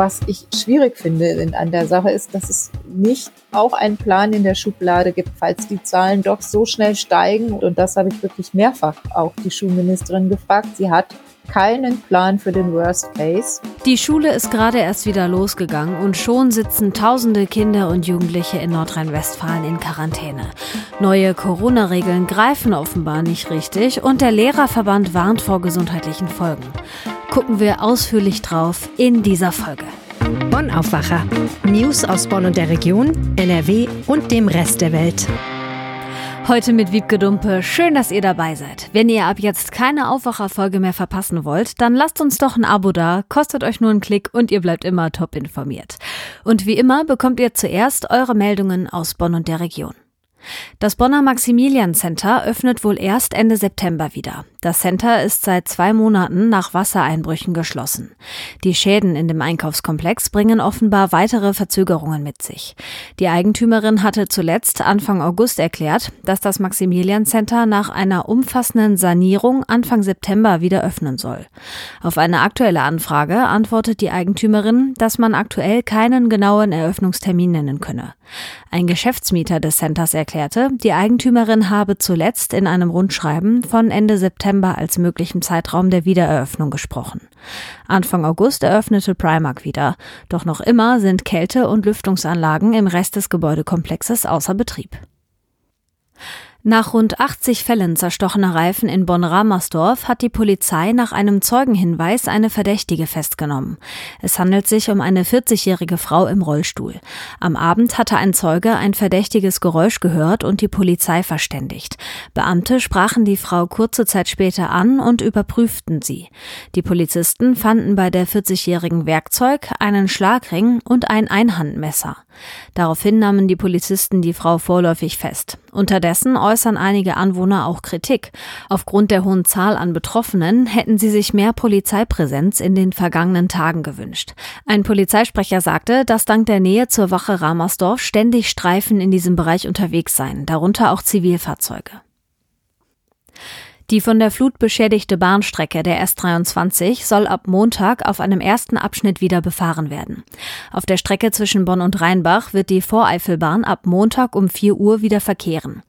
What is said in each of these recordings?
Was ich schwierig finde an der Sache ist, dass es nicht auch einen Plan in der Schublade gibt, falls die Zahlen doch so schnell steigen. Und das habe ich wirklich mehrfach auch die Schulministerin gefragt. Sie hat keinen Plan für den Worst Case. Die Schule ist gerade erst wieder losgegangen und schon sitzen tausende Kinder und Jugendliche in Nordrhein-Westfalen in Quarantäne. Neue Corona-Regeln greifen offenbar nicht richtig und der Lehrerverband warnt vor gesundheitlichen Folgen. Gucken wir ausführlich drauf in dieser Folge. Bonn Aufwacher. News aus Bonn und der Region, NRW und dem Rest der Welt. Heute mit Wiebke Dumpe. Schön, dass ihr dabei seid. Wenn ihr ab jetzt keine Aufwacherfolge mehr verpassen wollt, dann lasst uns doch ein Abo da, kostet euch nur einen Klick und ihr bleibt immer top informiert. Und wie immer bekommt ihr zuerst eure Meldungen aus Bonn und der Region. Das Bonner Maximilian Center öffnet wohl erst Ende September wieder. Das Center ist seit zwei Monaten nach Wassereinbrüchen geschlossen. Die Schäden in dem Einkaufskomplex bringen offenbar weitere Verzögerungen mit sich. Die Eigentümerin hatte zuletzt Anfang August erklärt, dass das Maximilian Center nach einer umfassenden Sanierung Anfang September wieder öffnen soll. Auf eine aktuelle Anfrage antwortet die Eigentümerin, dass man aktuell keinen genauen Eröffnungstermin nennen könne. Ein Geschäftsmieter des Centers erklärte, die Eigentümerin habe zuletzt in einem Rundschreiben von Ende September als möglichen Zeitraum der Wiedereröffnung gesprochen. Anfang August eröffnete Primark wieder, doch noch immer sind Kälte- und Lüftungsanlagen im Rest des Gebäudekomplexes außer Betrieb. Nach rund 80 Fällen zerstochener Reifen in Bonn-Ramersdorf hat die Polizei nach einem Zeugenhinweis eine Verdächtige festgenommen. Es handelt sich um eine 40-jährige Frau im Rollstuhl. Am Abend hatte ein Zeuge ein verdächtiges Geräusch gehört und die Polizei verständigt. Beamte sprachen die Frau kurze Zeit später an und überprüften sie. Die Polizisten fanden bei der 40-jährigen Werkzeug, einen Schlagring und ein Einhandmesser. Daraufhin nahmen die Polizisten die Frau vorläufig fest. Unterdessen äußern einige Anwohner auch Kritik. Aufgrund der hohen Zahl an Betroffenen hätten sie sich mehr Polizeipräsenz in den vergangenen Tagen gewünscht. Ein Polizeisprecher sagte, dass dank der Nähe zur Wache Ramersdorf ständig Streifen in diesem Bereich unterwegs seien, darunter auch Zivilfahrzeuge. Die von der Flut beschädigte Bahnstrecke der S23 soll ab Montag auf einem ersten Abschnitt wieder befahren werden. Auf der Strecke zwischen Bonn und Rheinbach wird die Voreifelbahn ab Montag um 4 Uhr wieder verkehren.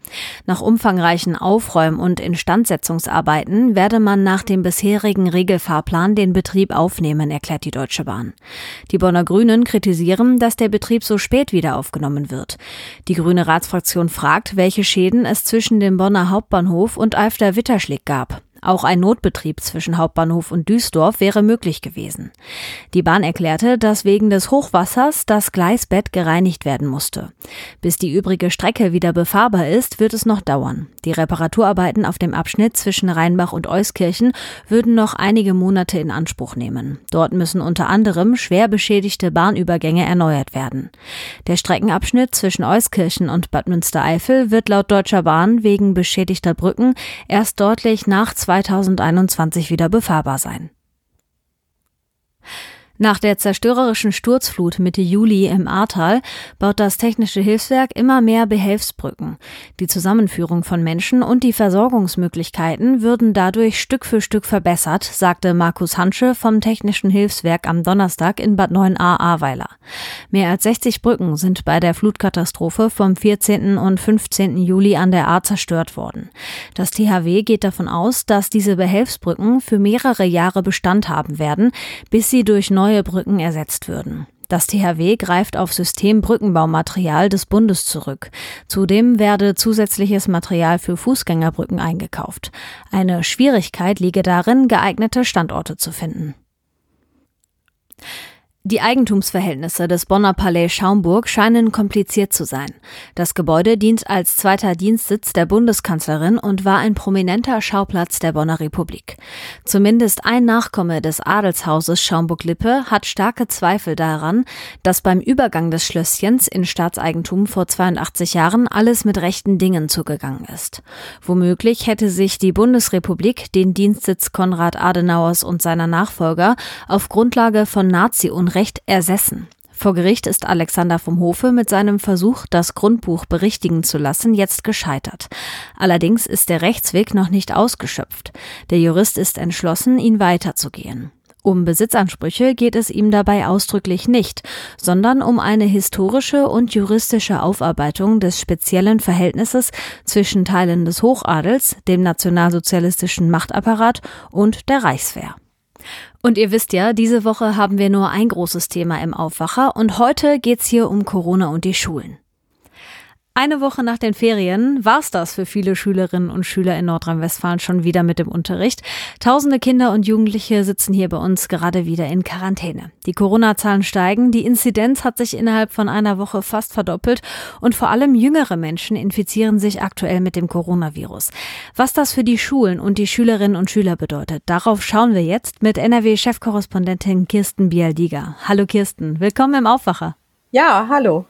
Nach umfangreichen Aufräum- und Instandsetzungsarbeiten werde man nach dem bisherigen Regelfahrplan den Betrieb aufnehmen, erklärt die Deutsche Bahn. Die Bonner Grünen kritisieren, dass der Betrieb so spät wieder aufgenommen wird. Die grüne Ratsfraktion fragt, welche Schäden es zwischen dem Bonner Hauptbahnhof und Alfter-Witterschläge Ausschlag gab. Auch ein Notbetrieb zwischen Hauptbahnhof und Duisdorf wäre möglich gewesen. Die Bahn erklärte, dass wegen des Hochwassers das Gleisbett gereinigt werden musste. Bis die übrige Strecke wieder befahrbar ist, wird es noch dauern. Die Reparaturarbeiten auf dem Abschnitt zwischen Rheinbach und Euskirchen würden noch einige Monate in Anspruch nehmen. Dort müssen unter anderem schwer beschädigte Bahnübergänge erneuert werden. Der Streckenabschnitt zwischen Euskirchen und Bad Münstereifel wird laut Deutscher Bahn wegen beschädigter Brücken erst deutlich nach 2021 wieder befahrbar sein. Nach der zerstörerischen Sturzflut Mitte Juli im Ahrtal baut das Technische Hilfswerk immer mehr Behelfsbrücken. Die Zusammenführung von Menschen und die Versorgungsmöglichkeiten würden dadurch Stück für Stück verbessert, sagte Markus Hansche vom Technischen Hilfswerk am Donnerstag in Bad 9a Ahrweiler. Mehr als 60 Brücken sind bei der Flutkatastrophe vom 14. und 15. Juli an der Ahr zerstört worden. Das THW geht davon aus, dass diese Behelfsbrücken für mehrere Jahre Bestand haben werden, bis sie durch neue neue Brücken ersetzt würden. Das THW greift auf Systembrückenbaumaterial des Bundes zurück. Zudem werde zusätzliches Material für Fußgängerbrücken eingekauft. Eine Schwierigkeit liege darin, geeignete Standorte zu finden. Die Eigentumsverhältnisse des Bonner Palais Schaumburg scheinen kompliziert zu sein. Das Gebäude dient als zweiter Dienstsitz der Bundeskanzlerin und war ein prominenter Schauplatz der Bonner Republik. Zumindest ein Nachkomme des Adelshauses Schaumburg-Lippe hat starke Zweifel daran, dass beim Übergang des Schlösschens in Staatseigentum vor 82 Jahren alles mit rechten Dingen zugegangen ist. Womöglich hätte sich die Bundesrepublik den Dienstsitz Konrad Adenauers und seiner Nachfolger auf Grundlage von nazi Recht ersessen. Vor Gericht ist Alexander vom Hofe mit seinem Versuch, das Grundbuch berichtigen zu lassen, jetzt gescheitert. Allerdings ist der Rechtsweg noch nicht ausgeschöpft. Der Jurist ist entschlossen, ihn weiterzugehen. Um Besitzansprüche geht es ihm dabei ausdrücklich nicht, sondern um eine historische und juristische Aufarbeitung des speziellen Verhältnisses zwischen Teilen des Hochadels, dem nationalsozialistischen Machtapparat und der Reichswehr. Und ihr wisst ja, diese Woche haben wir nur ein großes Thema im Aufwacher und heute geht's hier um Corona und die Schulen. Eine Woche nach den Ferien war's das für viele Schülerinnen und Schüler in Nordrhein-Westfalen schon wieder mit dem Unterricht. Tausende Kinder und Jugendliche sitzen hier bei uns gerade wieder in Quarantäne. Die Corona-Zahlen steigen, die Inzidenz hat sich innerhalb von einer Woche fast verdoppelt und vor allem jüngere Menschen infizieren sich aktuell mit dem Coronavirus. Was das für die Schulen und die Schülerinnen und Schüler bedeutet, darauf schauen wir jetzt mit NRW-Chefkorrespondentin Kirsten Bialdiga. Hallo Kirsten, willkommen im Aufwacher. Ja, hallo.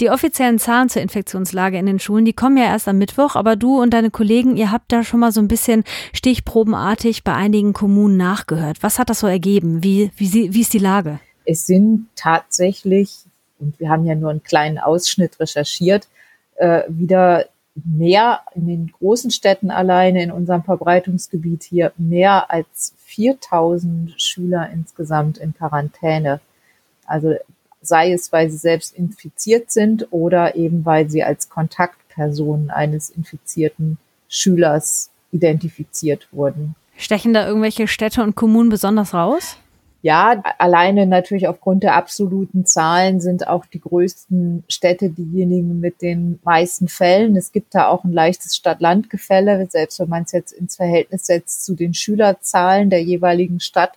Die offiziellen Zahlen zur Infektionslage in den Schulen, die kommen ja erst am Mittwoch, aber du und deine Kollegen, ihr habt da schon mal so ein bisschen stichprobenartig bei einigen Kommunen nachgehört. Was hat das so ergeben? Wie, wie, wie ist die Lage? Es sind tatsächlich, und wir haben ja nur einen kleinen Ausschnitt recherchiert, äh, wieder mehr in den großen Städten alleine in unserem Verbreitungsgebiet hier mehr als 4000 Schüler insgesamt in Quarantäne. Also sei es, weil sie selbst infiziert sind oder eben weil sie als Kontaktpersonen eines infizierten Schülers identifiziert wurden. Stechen da irgendwelche Städte und Kommunen besonders raus? Ja, alleine natürlich aufgrund der absoluten Zahlen sind auch die größten Städte diejenigen mit den meisten Fällen. Es gibt da auch ein leichtes Stadt-Land-Gefälle, selbst wenn man es jetzt ins Verhältnis setzt zu den Schülerzahlen der jeweiligen Stadt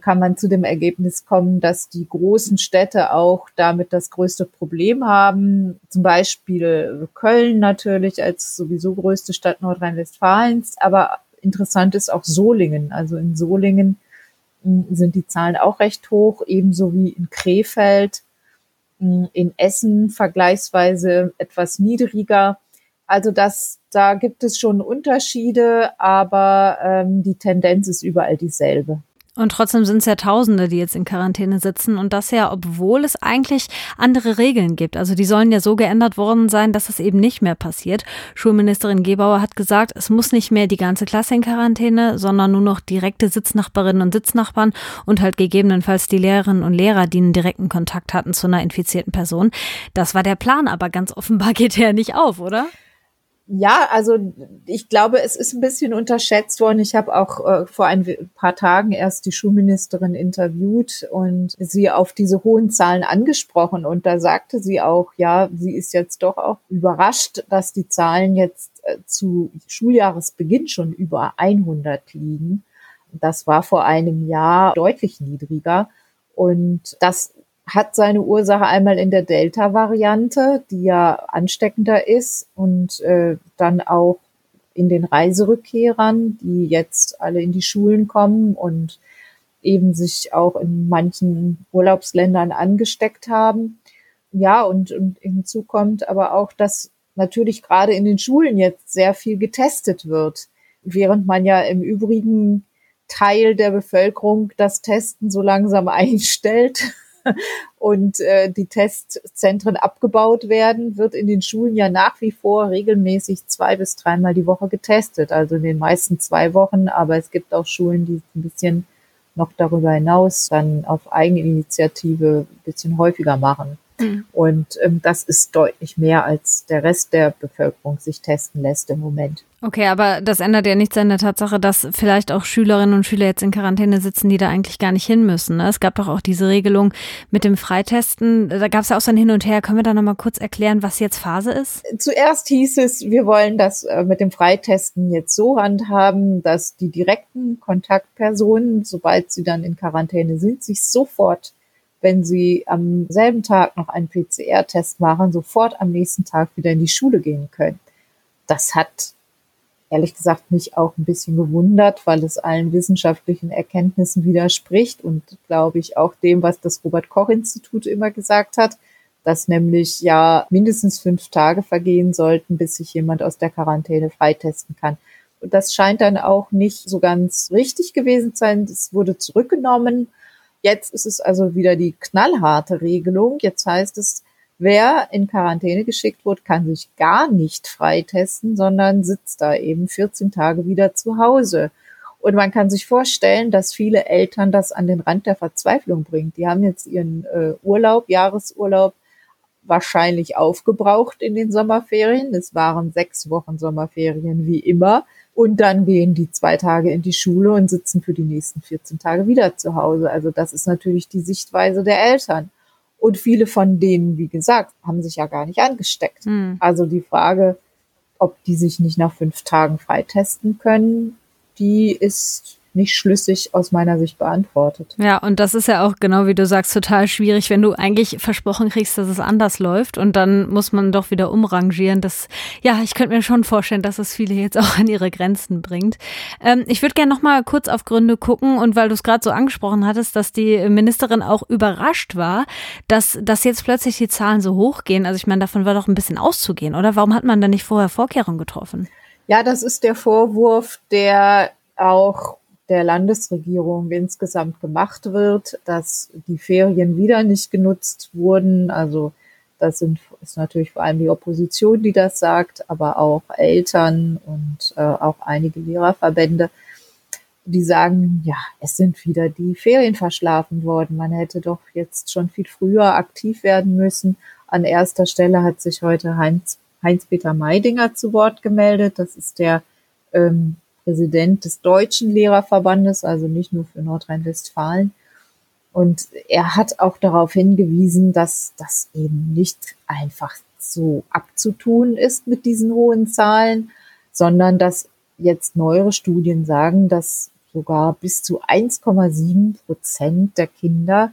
kann man zu dem Ergebnis kommen, dass die großen Städte auch damit das größte Problem haben. Zum Beispiel Köln natürlich als sowieso größte Stadt Nordrhein-Westfalens. Aber interessant ist auch Solingen. Also in Solingen hm, sind die Zahlen auch recht hoch, ebenso wie in Krefeld. Hm, in Essen vergleichsweise etwas niedriger. Also das, da gibt es schon Unterschiede, aber ähm, die Tendenz ist überall dieselbe. Und trotzdem sind es ja Tausende, die jetzt in Quarantäne sitzen und das ja, obwohl es eigentlich andere Regeln gibt. Also die sollen ja so geändert worden sein, dass es eben nicht mehr passiert. Schulministerin Gebauer hat gesagt, es muss nicht mehr die ganze Klasse in Quarantäne, sondern nur noch direkte Sitznachbarinnen und Sitznachbarn und halt gegebenenfalls die Lehrerinnen und Lehrer, die einen direkten Kontakt hatten zu einer infizierten Person. Das war der Plan, aber ganz offenbar geht der nicht auf, oder? Ja, also ich glaube, es ist ein bisschen unterschätzt worden. Ich habe auch äh, vor ein paar Tagen erst die Schulministerin interviewt und sie auf diese hohen Zahlen angesprochen. Und da sagte sie auch, ja, sie ist jetzt doch auch überrascht, dass die Zahlen jetzt äh, zu Schuljahresbeginn schon über 100 liegen. Das war vor einem Jahr deutlich niedriger. Und das hat seine Ursache einmal in der Delta-Variante, die ja ansteckender ist und äh, dann auch in den Reiserückkehrern, die jetzt alle in die Schulen kommen und eben sich auch in manchen Urlaubsländern angesteckt haben. Ja, und, und hinzu kommt aber auch, dass natürlich gerade in den Schulen jetzt sehr viel getestet wird, während man ja im übrigen Teil der Bevölkerung das Testen so langsam einstellt und äh, die Testzentren abgebaut werden, wird in den Schulen ja nach wie vor regelmäßig zwei bis dreimal die Woche getestet. Also in den meisten zwei Wochen, aber es gibt auch Schulen, die ein bisschen noch darüber hinaus dann auf Eigeninitiative ein bisschen häufiger machen. Mhm. Und ähm, das ist deutlich mehr, als der Rest der Bevölkerung sich testen lässt im Moment. Okay, aber das ändert ja nichts an der Tatsache, dass vielleicht auch Schülerinnen und Schüler jetzt in Quarantäne sitzen, die da eigentlich gar nicht hin müssen. Ne? Es gab doch auch diese Regelung mit dem Freitesten. Da gab es ja auch so ein Hin und Her. Können wir da nochmal kurz erklären, was jetzt Phase ist? Zuerst hieß es, wir wollen das äh, mit dem Freitesten jetzt so handhaben, dass die direkten Kontaktpersonen, sobald sie dann in Quarantäne sind, sich sofort wenn sie am selben Tag noch einen PCR-Test machen, sofort am nächsten Tag wieder in die Schule gehen können. Das hat ehrlich gesagt mich auch ein bisschen gewundert, weil es allen wissenschaftlichen Erkenntnissen widerspricht und glaube ich auch dem, was das Robert Koch Institut immer gesagt hat, dass nämlich ja mindestens fünf Tage vergehen sollten, bis sich jemand aus der Quarantäne freitesten kann. Und das scheint dann auch nicht so ganz richtig gewesen zu sein. Es wurde zurückgenommen Jetzt ist es also wieder die knallharte Regelung. Jetzt heißt es, wer in Quarantäne geschickt wird, kann sich gar nicht freitesten, sondern sitzt da eben 14 Tage wieder zu Hause. Und man kann sich vorstellen, dass viele Eltern das an den Rand der Verzweiflung bringt. Die haben jetzt ihren äh, Urlaub, Jahresurlaub wahrscheinlich aufgebraucht in den Sommerferien. Es waren sechs Wochen Sommerferien wie immer. Und dann gehen die zwei Tage in die Schule und sitzen für die nächsten 14 Tage wieder zu Hause. Also das ist natürlich die Sichtweise der Eltern. Und viele von denen, wie gesagt, haben sich ja gar nicht angesteckt. Mhm. Also die Frage, ob die sich nicht nach fünf Tagen freitesten können, die ist nicht schlüssig aus meiner Sicht beantwortet. Ja, und das ist ja auch genau wie du sagst, total schwierig, wenn du eigentlich versprochen kriegst, dass es anders läuft und dann muss man doch wieder umrangieren. Das, ja, ich könnte mir schon vorstellen, dass es viele jetzt auch an ihre Grenzen bringt. Ähm, ich würde gerne noch mal kurz auf Gründe gucken und weil du es gerade so angesprochen hattest, dass die Ministerin auch überrascht war, dass, dass jetzt plötzlich die Zahlen so hochgehen. Also ich meine, davon war doch ein bisschen auszugehen, oder? Warum hat man da nicht vorher Vorkehrungen getroffen? Ja, das ist der Vorwurf, der auch der Landesregierung insgesamt gemacht wird, dass die Ferien wieder nicht genutzt wurden. Also das sind, ist natürlich vor allem die Opposition, die das sagt, aber auch Eltern und äh, auch einige Lehrerverbände, die sagen, ja, es sind wieder die Ferien verschlafen worden. Man hätte doch jetzt schon viel früher aktiv werden müssen. An erster Stelle hat sich heute Heinz, Heinz-Peter Meidinger zu Wort gemeldet. Das ist der ähm, Präsident des Deutschen Lehrerverbandes, also nicht nur für Nordrhein-Westfalen. Und er hat auch darauf hingewiesen, dass das eben nicht einfach so abzutun ist mit diesen hohen Zahlen, sondern dass jetzt neuere Studien sagen, dass sogar bis zu 1,7 Prozent der Kinder,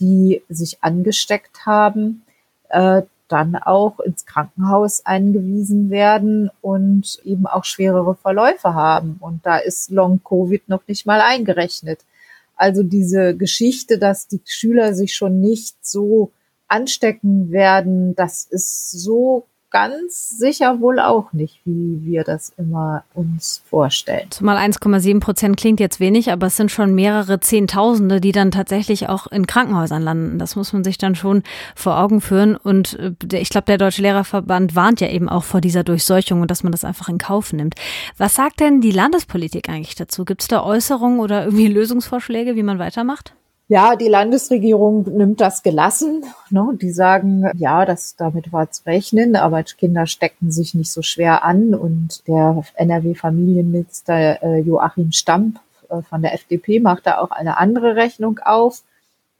die sich angesteckt haben, äh, dann auch ins Krankenhaus eingewiesen werden und eben auch schwerere Verläufe haben. Und da ist Long-Covid noch nicht mal eingerechnet. Also diese Geschichte, dass die Schüler sich schon nicht so anstecken werden, das ist so ganz sicher wohl auch nicht, wie wir das immer uns vorstellen. Zumal 1,7 Prozent klingt jetzt wenig, aber es sind schon mehrere Zehntausende, die dann tatsächlich auch in Krankenhäusern landen. Das muss man sich dann schon vor Augen führen. Und äh, ich glaube, der Deutsche Lehrerverband warnt ja eben auch vor dieser Durchseuchung und dass man das einfach in Kauf nimmt. Was sagt denn die Landespolitik eigentlich dazu? Gibt es da Äußerungen oder irgendwie Lösungsvorschläge, wie man weitermacht? Ja, die Landesregierung nimmt das gelassen. Ne? Die sagen, ja, das, damit war zu rechnen, aber Kinder stecken sich nicht so schwer an. Und der NRW-Familienminister äh, Joachim Stamp äh, von der FDP macht da auch eine andere Rechnung auf,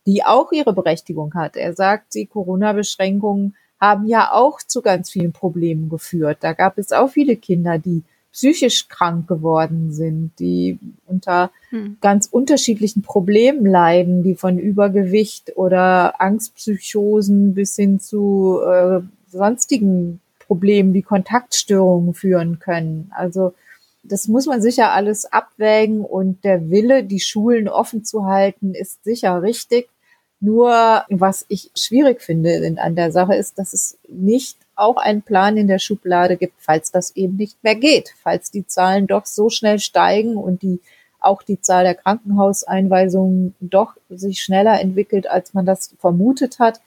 die auch ihre Berechtigung hat. Er sagt, die Corona-Beschränkungen haben ja auch zu ganz vielen Problemen geführt. Da gab es auch viele Kinder, die psychisch krank geworden sind, die unter hm. ganz unterschiedlichen Problemen leiden, die von Übergewicht oder Angstpsychosen bis hin zu äh, sonstigen Problemen wie Kontaktstörungen führen können. Also das muss man sicher alles abwägen und der Wille, die Schulen offen zu halten, ist sicher richtig. Nur was ich schwierig finde an der Sache ist, dass es nicht auch einen Plan in der Schublade gibt, falls das eben nicht mehr geht, falls die Zahlen doch so schnell steigen und die auch die Zahl der Krankenhauseinweisungen doch sich schneller entwickelt, als man das vermutet hat,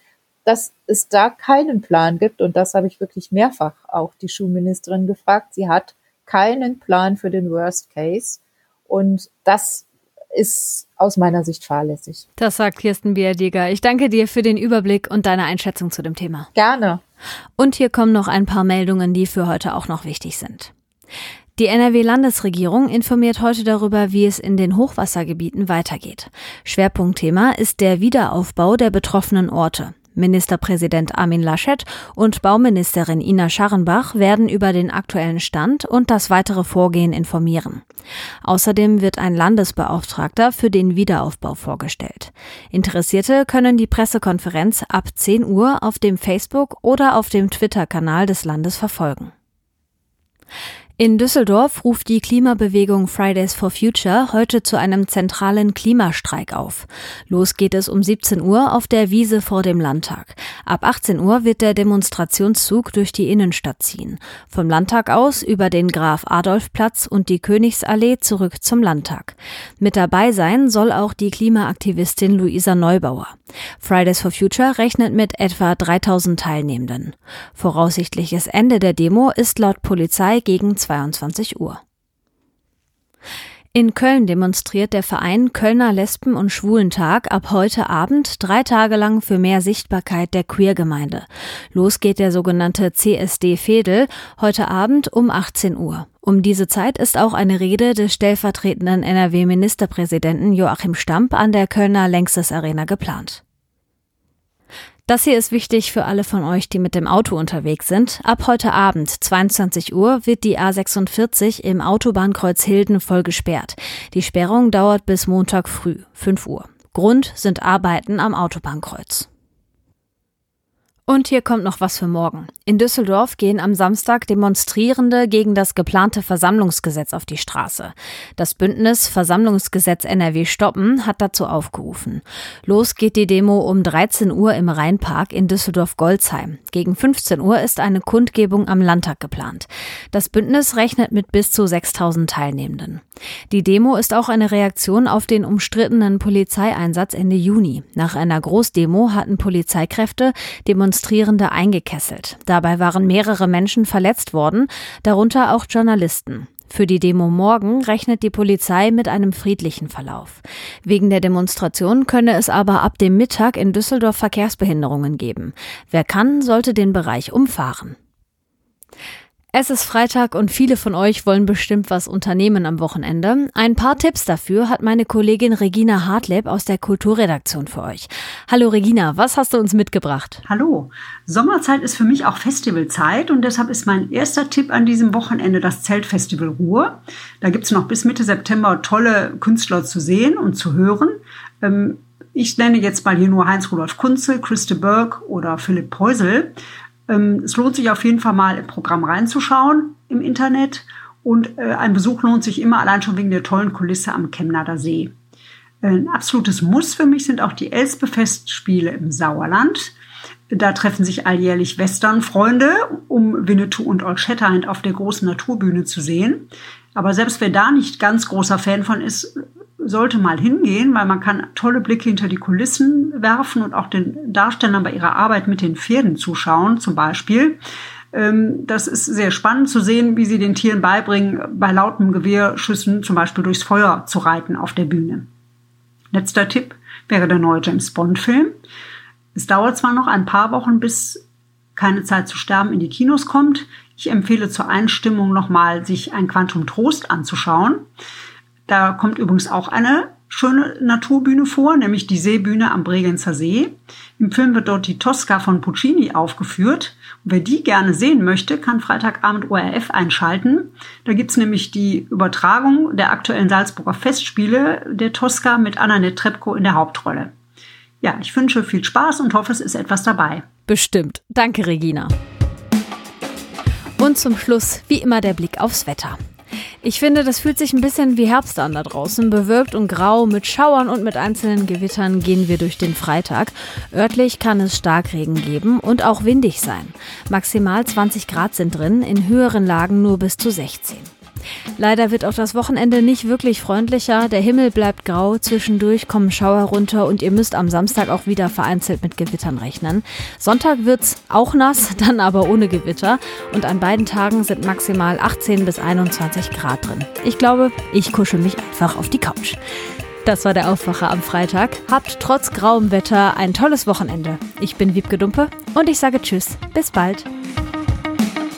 dass es da keinen Plan gibt. Und das habe ich wirklich mehrfach auch die Schulministerin gefragt. Sie hat keinen Plan für den Worst Case. Und das ist aus meiner Sicht fahrlässig. Das sagt Kirsten Biadiger. Ich danke dir für den Überblick und deine Einschätzung zu dem Thema. Gerne. Und hier kommen noch ein paar Meldungen, die für heute auch noch wichtig sind. Die NRW-Landesregierung informiert heute darüber, wie es in den Hochwassergebieten weitergeht. Schwerpunktthema ist der Wiederaufbau der betroffenen Orte. Ministerpräsident Armin Laschet und Bauministerin Ina Scharrenbach werden über den aktuellen Stand und das weitere Vorgehen informieren. Außerdem wird ein Landesbeauftragter für den Wiederaufbau vorgestellt. Interessierte können die Pressekonferenz ab 10 Uhr auf dem Facebook oder auf dem Twitter-Kanal des Landes verfolgen. In Düsseldorf ruft die Klimabewegung Fridays for Future heute zu einem zentralen Klimastreik auf. Los geht es um 17 Uhr auf der Wiese vor dem Landtag. Ab 18 Uhr wird der Demonstrationszug durch die Innenstadt ziehen. Vom Landtag aus über den Graf Adolf Platz und die Königsallee zurück zum Landtag. Mit dabei sein soll auch die Klimaaktivistin Luisa Neubauer. Fridays for Future rechnet mit etwa 3000 Teilnehmenden. Voraussichtliches Ende der Demo ist laut Polizei gegen 22 Uhr. In Köln demonstriert der Verein Kölner Lesben- und Schwulentag ab heute Abend drei Tage lang für mehr Sichtbarkeit der Queergemeinde. Los geht der sogenannte CSD Fedel heute Abend um 18 Uhr. Um diese Zeit ist auch eine Rede des stellvertretenden NRW-Ministerpräsidenten Joachim Stamp an der Kölner Längstes Arena geplant. Das hier ist wichtig für alle von euch, die mit dem Auto unterwegs sind. Ab heute Abend, 22 Uhr, wird die A46 im Autobahnkreuz Hilden voll gesperrt. Die Sperrung dauert bis Montag früh, 5 Uhr. Grund sind Arbeiten am Autobahnkreuz. Und hier kommt noch was für morgen. In Düsseldorf gehen am Samstag Demonstrierende gegen das geplante Versammlungsgesetz auf die Straße. Das Bündnis Versammlungsgesetz NRW stoppen hat dazu aufgerufen. Los geht die Demo um 13 Uhr im Rheinpark in Düsseldorf-Golzheim. Gegen 15 Uhr ist eine Kundgebung am Landtag geplant. Das Bündnis rechnet mit bis zu 6000 Teilnehmenden. Die Demo ist auch eine Reaktion auf den umstrittenen Polizeieinsatz Ende Juni. Nach einer Großdemo hatten Polizeikräfte Demonstrierende Demonstrierende eingekesselt. Dabei waren mehrere Menschen verletzt worden, darunter auch Journalisten. Für die Demo morgen rechnet die Polizei mit einem friedlichen Verlauf. Wegen der Demonstration könne es aber ab dem Mittag in Düsseldorf Verkehrsbehinderungen geben. Wer kann, sollte den Bereich umfahren. Es ist Freitag und viele von euch wollen bestimmt was unternehmen am Wochenende. Ein paar Tipps dafür hat meine Kollegin Regina Hartleb aus der Kulturredaktion für euch. Hallo Regina, was hast du uns mitgebracht? Hallo. Sommerzeit ist für mich auch Festivalzeit und deshalb ist mein erster Tipp an diesem Wochenende das Zeltfestival Ruhr. Da gibt es noch bis Mitte September tolle Künstler zu sehen und zu hören. Ähm, ich nenne jetzt mal hier nur Heinz-Rudolf Kunze, Christe Berg oder Philipp Peusel. Ähm, es lohnt sich auf jeden Fall mal im Programm reinzuschauen im Internet. Und äh, ein Besuch lohnt sich immer allein schon wegen der tollen Kulisse am Chemnader See. Ein absolutes Muss für mich sind auch die Elspe-Festspiele im Sauerland. Da treffen sich alljährlich Western-Freunde, um Winnetou und Old Shatterhand auf der großen Naturbühne zu sehen. Aber selbst wer da nicht ganz großer Fan von ist, sollte mal hingehen, weil man kann tolle Blicke hinter die Kulissen werfen und auch den Darstellern bei ihrer Arbeit mit den Pferden zuschauen, zum Beispiel. Ähm, das ist sehr spannend zu sehen, wie sie den Tieren beibringen, bei lauten Gewehrschüssen zum Beispiel durchs Feuer zu reiten auf der Bühne. Letzter Tipp wäre der neue James Bond-Film. Es dauert zwar noch ein paar Wochen, bis keine Zeit zu sterben in die Kinos kommt. Ich empfehle zur Einstimmung nochmal, sich ein Quantum Trost anzuschauen. Da kommt übrigens auch eine schöne Naturbühne vor, nämlich die Seebühne am Bregenzer See. Im Film wird dort die Tosca von Puccini aufgeführt. Und wer die gerne sehen möchte, kann Freitagabend ORF einschalten. Da gibt's nämlich die Übertragung der aktuellen Salzburger Festspiele der Tosca mit Annette Trepko in der Hauptrolle. Ja, ich wünsche viel Spaß und hoffe, es ist etwas dabei. Bestimmt. Danke, Regina. Und zum Schluss, wie immer, der Blick aufs Wetter. Ich finde, das fühlt sich ein bisschen wie Herbst an da draußen. Bewölkt und grau, mit Schauern und mit einzelnen Gewittern gehen wir durch den Freitag. Örtlich kann es Starkregen geben und auch windig sein. Maximal 20 Grad sind drin, in höheren Lagen nur bis zu 16. Leider wird auch das Wochenende nicht wirklich freundlicher. Der Himmel bleibt grau, zwischendurch kommen Schauer runter und ihr müsst am Samstag auch wieder vereinzelt mit Gewittern rechnen. Sonntag wird's auch nass, dann aber ohne Gewitter und an beiden Tagen sind maximal 18 bis 21 Grad drin. Ich glaube, ich kuschel mich einfach auf die Couch. Das war der Aufwacher am Freitag. Habt trotz grauem Wetter ein tolles Wochenende. Ich bin Wiebke Dumpe und ich sage Tschüss. Bis bald.